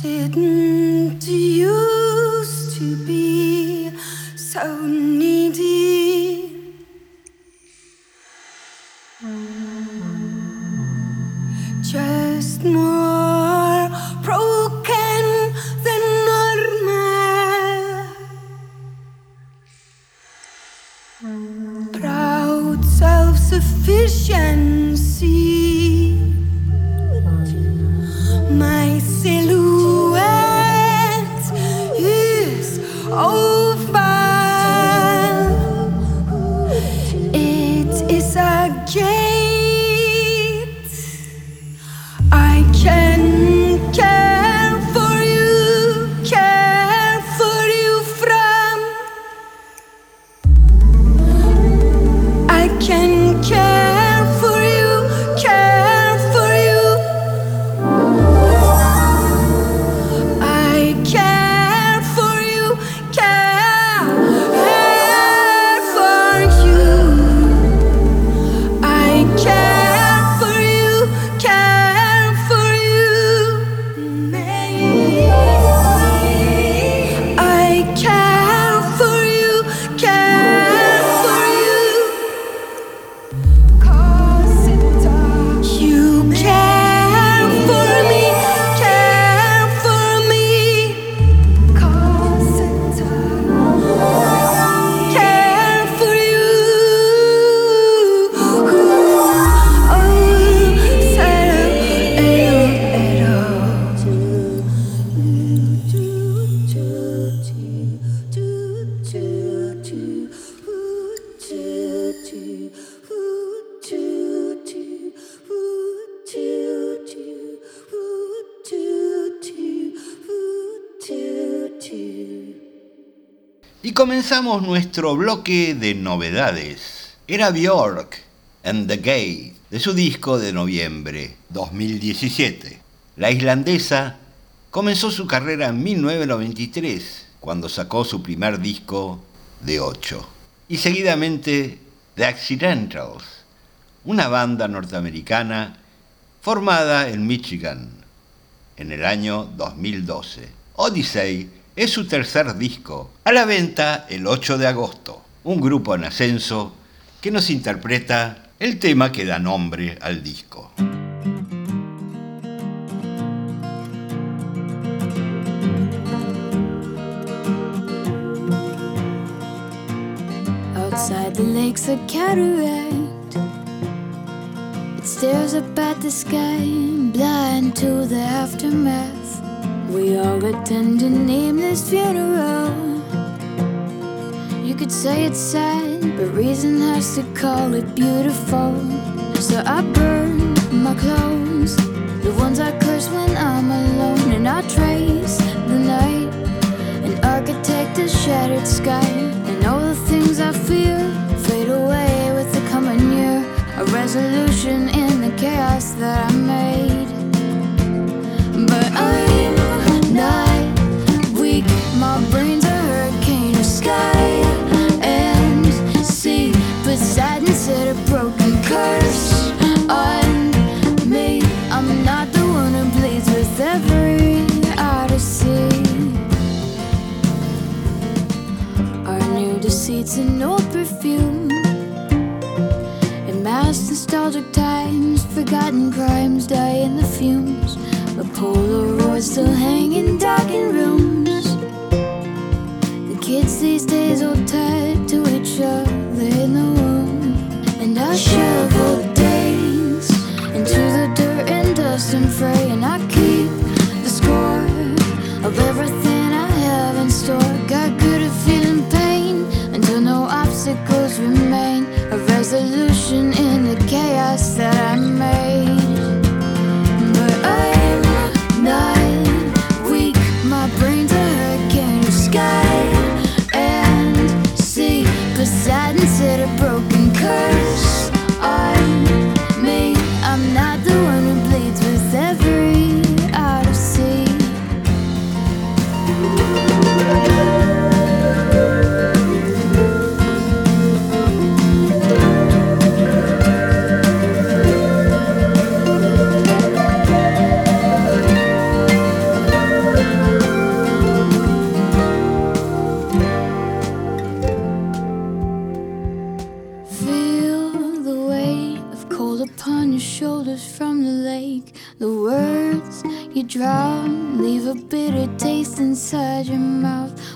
Didn't comenzamos nuestro bloque de novedades. Era Bjork and the Gay, de su disco de noviembre 2017. La islandesa comenzó su carrera en 1993, cuando sacó su primer disco de 8. Y seguidamente The Accidentals, una banda norteamericana formada en Michigan en el año 2012. Odyssey es su tercer disco, a la venta el 8 de agosto. Un grupo en ascenso que nos interpreta el tema que da nombre al disco. Outside the lake's a cataract. It stares up at the sky, blind to the aftermath. We all attend a nameless funeral. You could say it's sad, but reason has to call it beautiful. So I burn my clothes, the ones I curse when I'm alone, and I trace the night and architect a shattered sky. And all the things I fear fade away with the coming year. A resolution in the chaos that I made. But I'm sky and sea. Poseidon set a broken curse on me. I'm not the one who bleeds with every odyssey. Our new deceits and old perfume. In mass nostalgic times, forgotten crimes die in the fumes. Polaroids still hang in darkened rooms. The kids these days all tied to each other in the womb. And I shovel days into the dirt and dust and fray. And I keep the score of everything I have in store. Got good at feeling pain until no obstacles remain. A resolution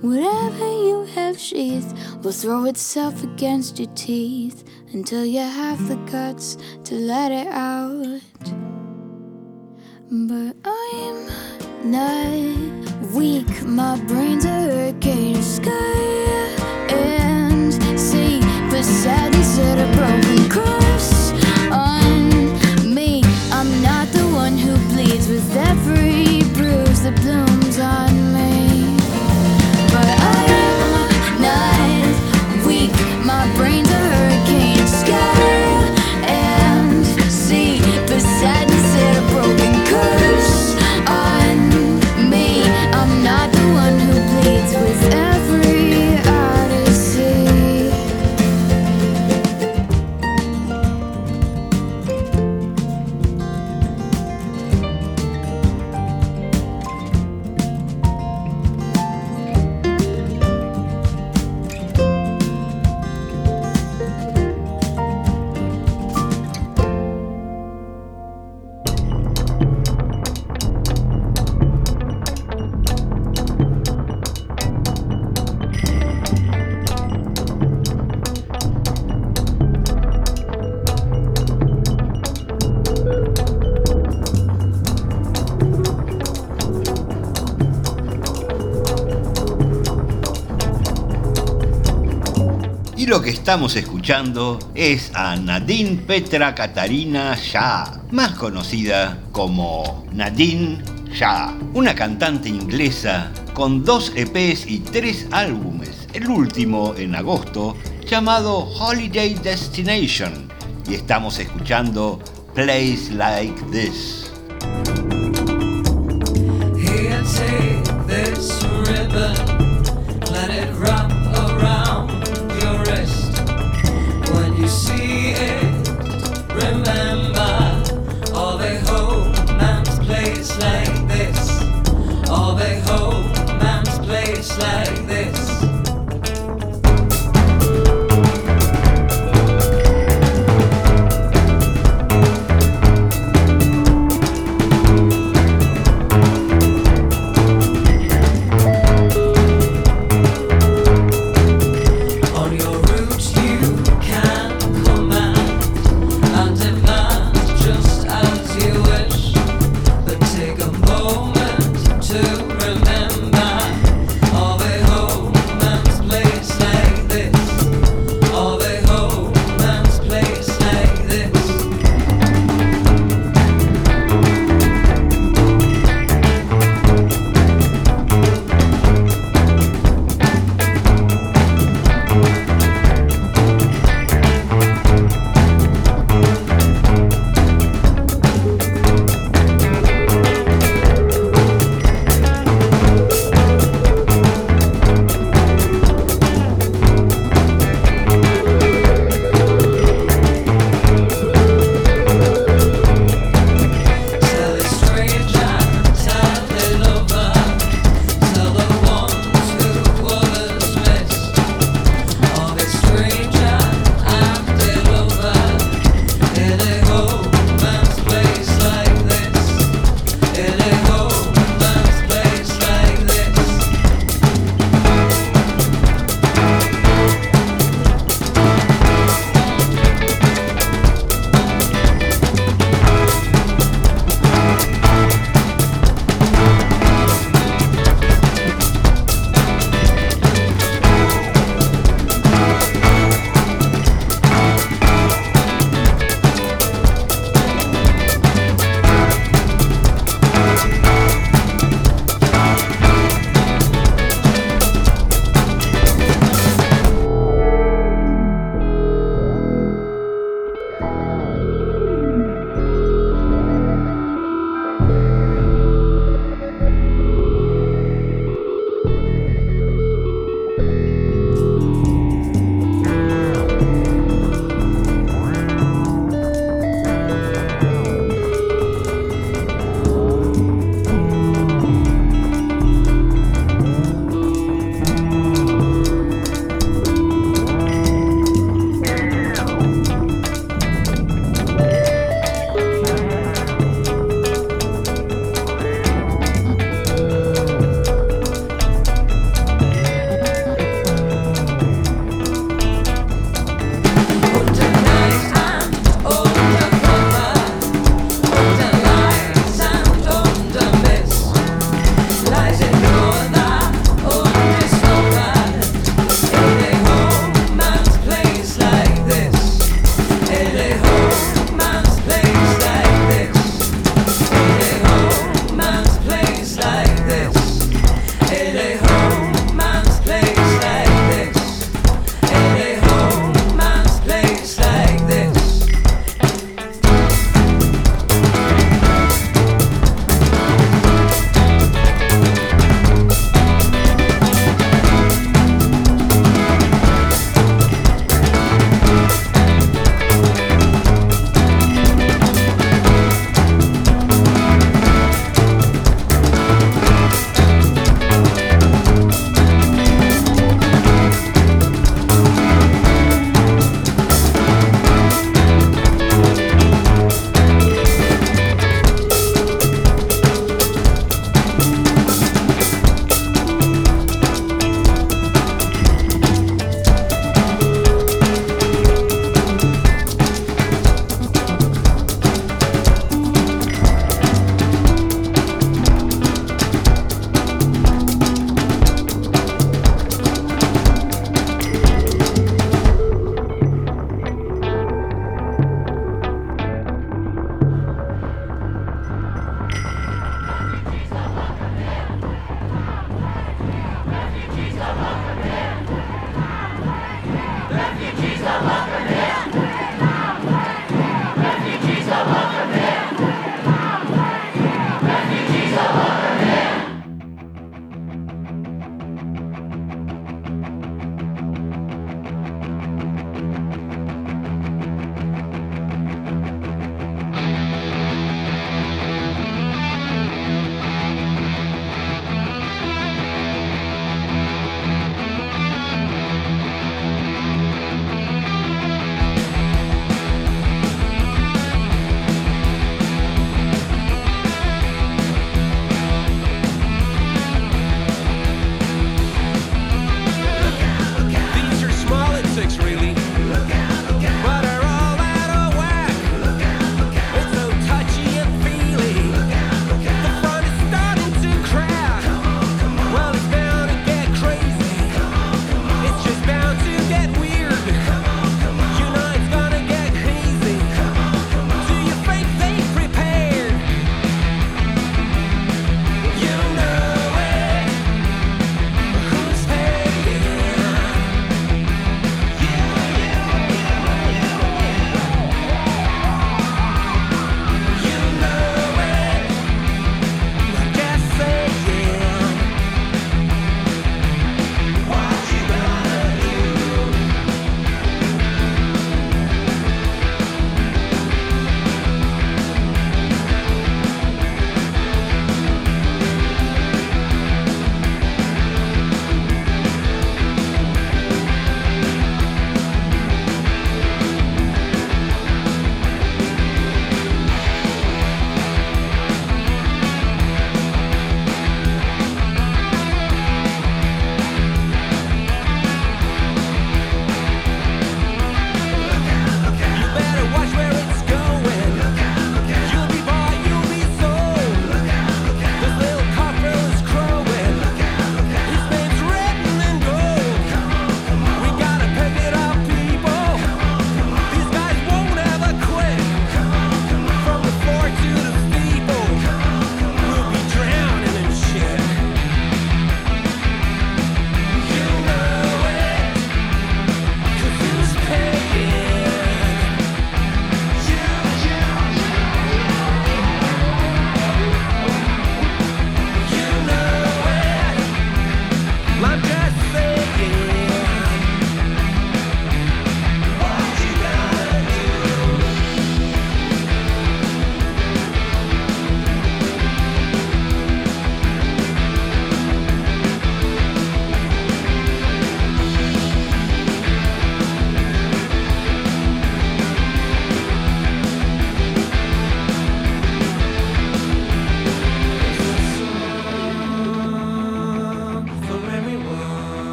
Whatever you have sheathed will throw itself against your teeth until you have the guts to let it out. But I'm not weak. My brain's a hurricane sky and sea. but sadness set a broken curse on me. I'm not the one who bleeds with every bruise that blooms estamos escuchando es a Nadine Petra Katarina Shah, más conocida como Nadine Shah, una cantante inglesa con dos EPs y tres álbumes, el último en agosto llamado Holiday Destination, y estamos escuchando Place Like This.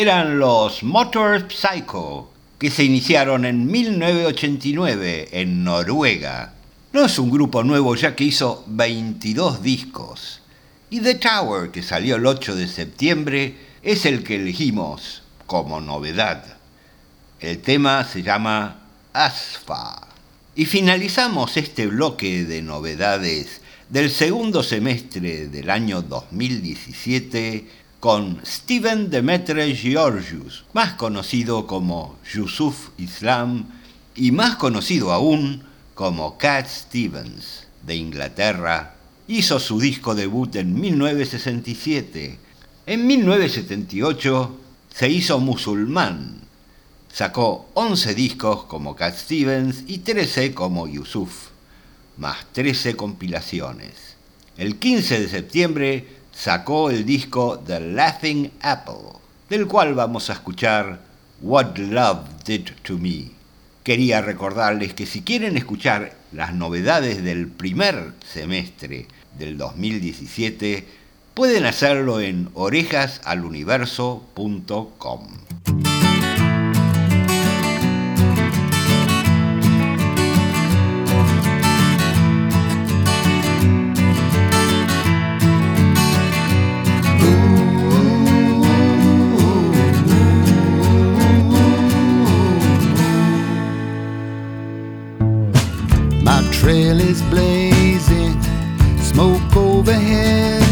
Eran los Motor Psycho, que se iniciaron en 1989 en Noruega. No es un grupo nuevo ya que hizo 22 discos. Y The Tower, que salió el 8 de septiembre, es el que elegimos como novedad. El tema se llama Asfa. Y finalizamos este bloque de novedades del segundo semestre del año 2017 con Steven Demetre Georgius, más conocido como Yusuf Islam y más conocido aún como Cat Stevens, de Inglaterra. Hizo su disco debut en 1967. En 1978 se hizo musulmán. Sacó 11 discos como Cat Stevens y 13 como Yusuf, más 13 compilaciones. El 15 de septiembre sacó el disco The Laughing Apple, del cual vamos a escuchar What Love Did to Me. Quería recordarles que si quieren escuchar las novedades del primer semestre del 2017, pueden hacerlo en orejasaluniverso.com. trail is blazing, smoke overhead.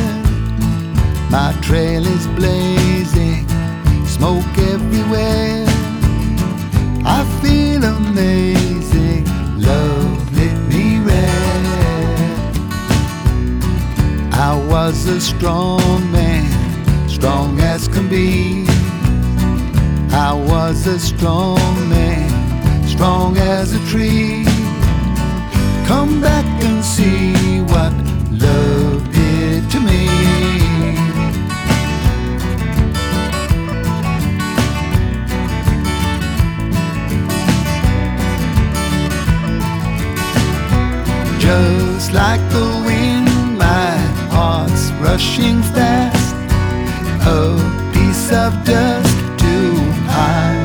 My trail is blazing, smoke everywhere. I feel amazing, love lit me red. I was a strong man, strong as can be. I was a strong man, strong as a tree. Come back and see what love did to me. Just like the wind, my heart's rushing fast. A piece of dust to catch.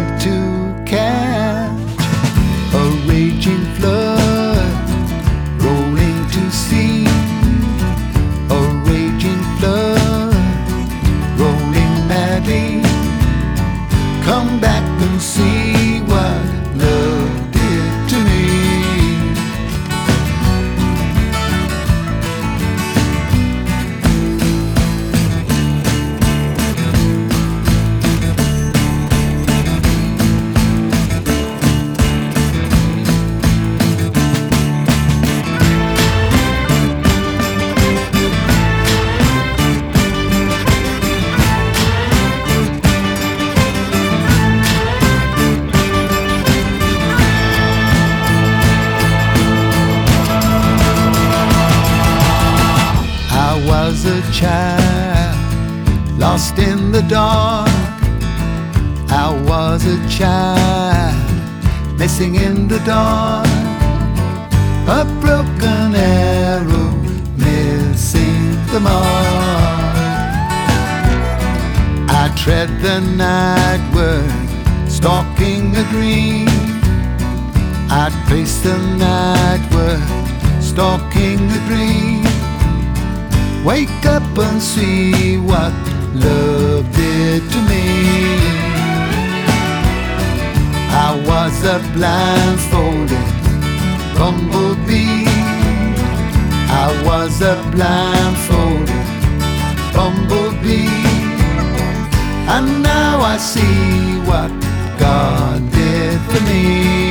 Lost in the dark. I was a child missing in the dark. A broken arrow missing the mark. I tread the night word, stalking a dream. I face the night word, stalking a dream. Wake up and see what love did to me. I was a blindfolded bumblebee. I was a blindfolded bumblebee. And now I see what God did for me.